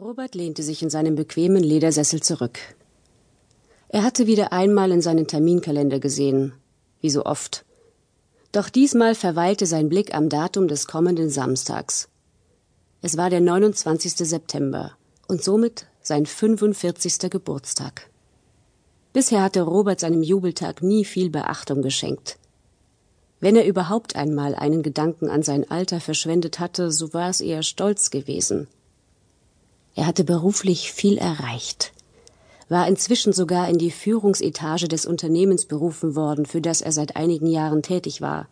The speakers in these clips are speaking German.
Robert lehnte sich in seinem bequemen Ledersessel zurück. Er hatte wieder einmal in seinen Terminkalender gesehen, wie so oft. Doch diesmal verweilte sein Blick am Datum des kommenden Samstags. Es war der 29. September und somit sein 45. Geburtstag. Bisher hatte Robert seinem Jubeltag nie viel Beachtung geschenkt. Wenn er überhaupt einmal einen Gedanken an sein Alter verschwendet hatte, so war es eher stolz gewesen. Er hatte beruflich viel erreicht, war inzwischen sogar in die Führungsetage des Unternehmens berufen worden, für das er seit einigen Jahren tätig war.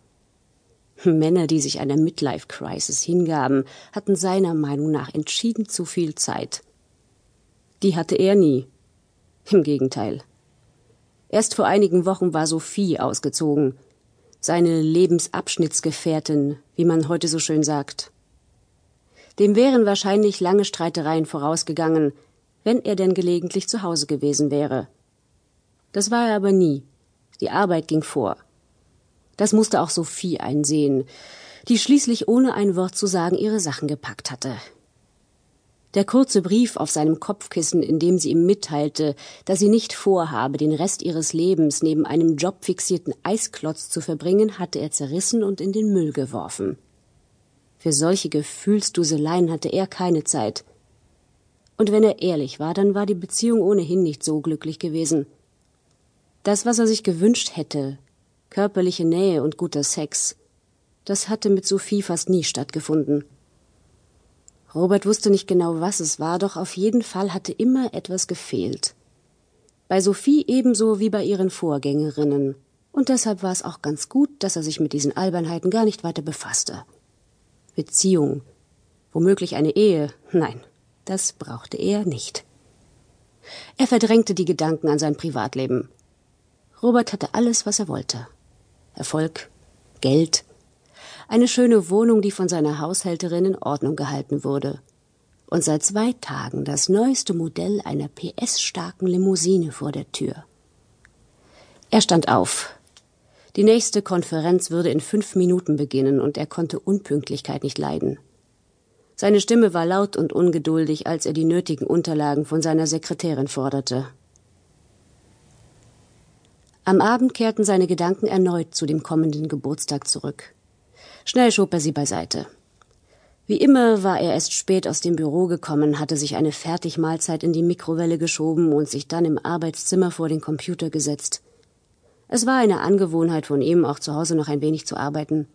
Männer, die sich einer Midlife-Crisis hingaben, hatten seiner Meinung nach entschieden zu viel Zeit. Die hatte er nie. Im Gegenteil. Erst vor einigen Wochen war Sophie ausgezogen, seine Lebensabschnittsgefährtin, wie man heute so schön sagt. Dem wären wahrscheinlich lange Streitereien vorausgegangen, wenn er denn gelegentlich zu Hause gewesen wäre. Das war er aber nie. Die Arbeit ging vor. Das musste auch Sophie einsehen, die schließlich ohne ein Wort zu sagen ihre Sachen gepackt hatte. Der kurze Brief auf seinem Kopfkissen, in dem sie ihm mitteilte, dass sie nicht vorhabe, den Rest ihres Lebens neben einem jobfixierten Eisklotz zu verbringen, hatte er zerrissen und in den Müll geworfen. Für solche Gefühlsduseleien hatte er keine Zeit. Und wenn er ehrlich war, dann war die Beziehung ohnehin nicht so glücklich gewesen. Das, was er sich gewünscht hätte, körperliche Nähe und guter Sex, das hatte mit Sophie fast nie stattgefunden. Robert wusste nicht genau, was es war, doch auf jeden Fall hatte immer etwas gefehlt. Bei Sophie ebenso wie bei ihren Vorgängerinnen. Und deshalb war es auch ganz gut, dass er sich mit diesen Albernheiten gar nicht weiter befasste. Beziehung, womöglich eine Ehe, nein, das brauchte er nicht. Er verdrängte die Gedanken an sein Privatleben. Robert hatte alles, was er wollte. Erfolg, Geld, eine schöne Wohnung, die von seiner Haushälterin in Ordnung gehalten wurde. Und seit zwei Tagen das neueste Modell einer PS-starken Limousine vor der Tür. Er stand auf, die nächste Konferenz würde in fünf Minuten beginnen, und er konnte Unpünktlichkeit nicht leiden. Seine Stimme war laut und ungeduldig, als er die nötigen Unterlagen von seiner Sekretärin forderte. Am Abend kehrten seine Gedanken erneut zu dem kommenden Geburtstag zurück. Schnell schob er sie beiseite. Wie immer war er erst spät aus dem Büro gekommen, hatte sich eine Fertigmahlzeit in die Mikrowelle geschoben und sich dann im Arbeitszimmer vor den Computer gesetzt. Es war eine Angewohnheit von ihm, auch zu Hause noch ein wenig zu arbeiten.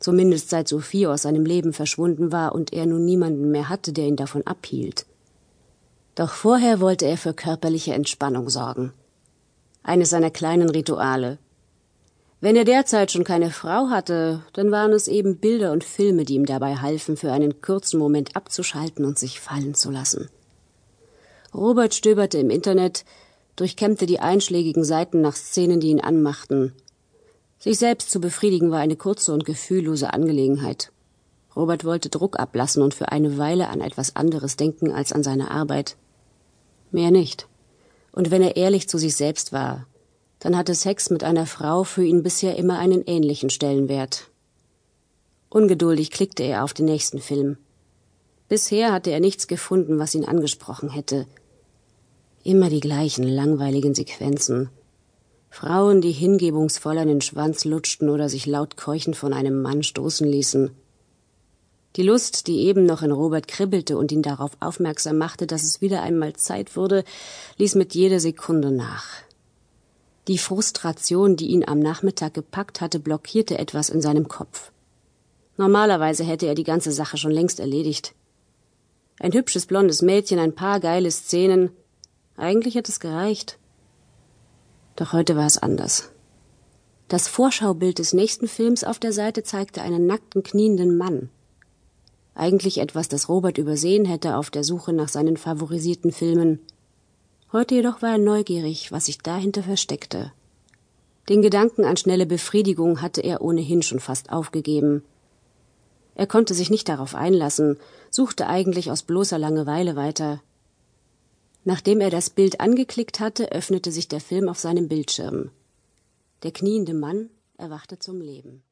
Zumindest seit Sophie aus seinem Leben verschwunden war und er nun niemanden mehr hatte, der ihn davon abhielt. Doch vorher wollte er für körperliche Entspannung sorgen. Eines seiner kleinen Rituale. Wenn er derzeit schon keine Frau hatte, dann waren es eben Bilder und Filme, die ihm dabei halfen, für einen kurzen Moment abzuschalten und sich fallen zu lassen. Robert stöberte im Internet, durchkämmte die einschlägigen Seiten nach Szenen, die ihn anmachten. Sich selbst zu befriedigen war eine kurze und gefühllose Angelegenheit. Robert wollte Druck ablassen und für eine Weile an etwas anderes denken als an seine Arbeit. Mehr nicht. Und wenn er ehrlich zu sich selbst war, dann hatte Sex mit einer Frau für ihn bisher immer einen ähnlichen Stellenwert. Ungeduldig klickte er auf den nächsten Film. Bisher hatte er nichts gefunden, was ihn angesprochen hätte, Immer die gleichen langweiligen Sequenzen. Frauen, die hingebungsvoll an den Schwanz lutschten oder sich laut keuchend von einem Mann stoßen ließen. Die Lust, die eben noch in Robert kribbelte und ihn darauf aufmerksam machte, dass es wieder einmal Zeit wurde, ließ mit jeder Sekunde nach. Die Frustration, die ihn am Nachmittag gepackt hatte, blockierte etwas in seinem Kopf. Normalerweise hätte er die ganze Sache schon längst erledigt. Ein hübsches blondes Mädchen, ein paar geile Szenen, eigentlich hätte es gereicht. Doch heute war es anders. Das Vorschaubild des nächsten Films auf der Seite zeigte einen nackten, knienden Mann. Eigentlich etwas, das Robert übersehen hätte auf der Suche nach seinen favorisierten Filmen. Heute jedoch war er neugierig, was sich dahinter versteckte. Den Gedanken an schnelle Befriedigung hatte er ohnehin schon fast aufgegeben. Er konnte sich nicht darauf einlassen, suchte eigentlich aus bloßer Langeweile weiter. Nachdem er das Bild angeklickt hatte, öffnete sich der Film auf seinem Bildschirm. Der kniende Mann erwachte zum Leben.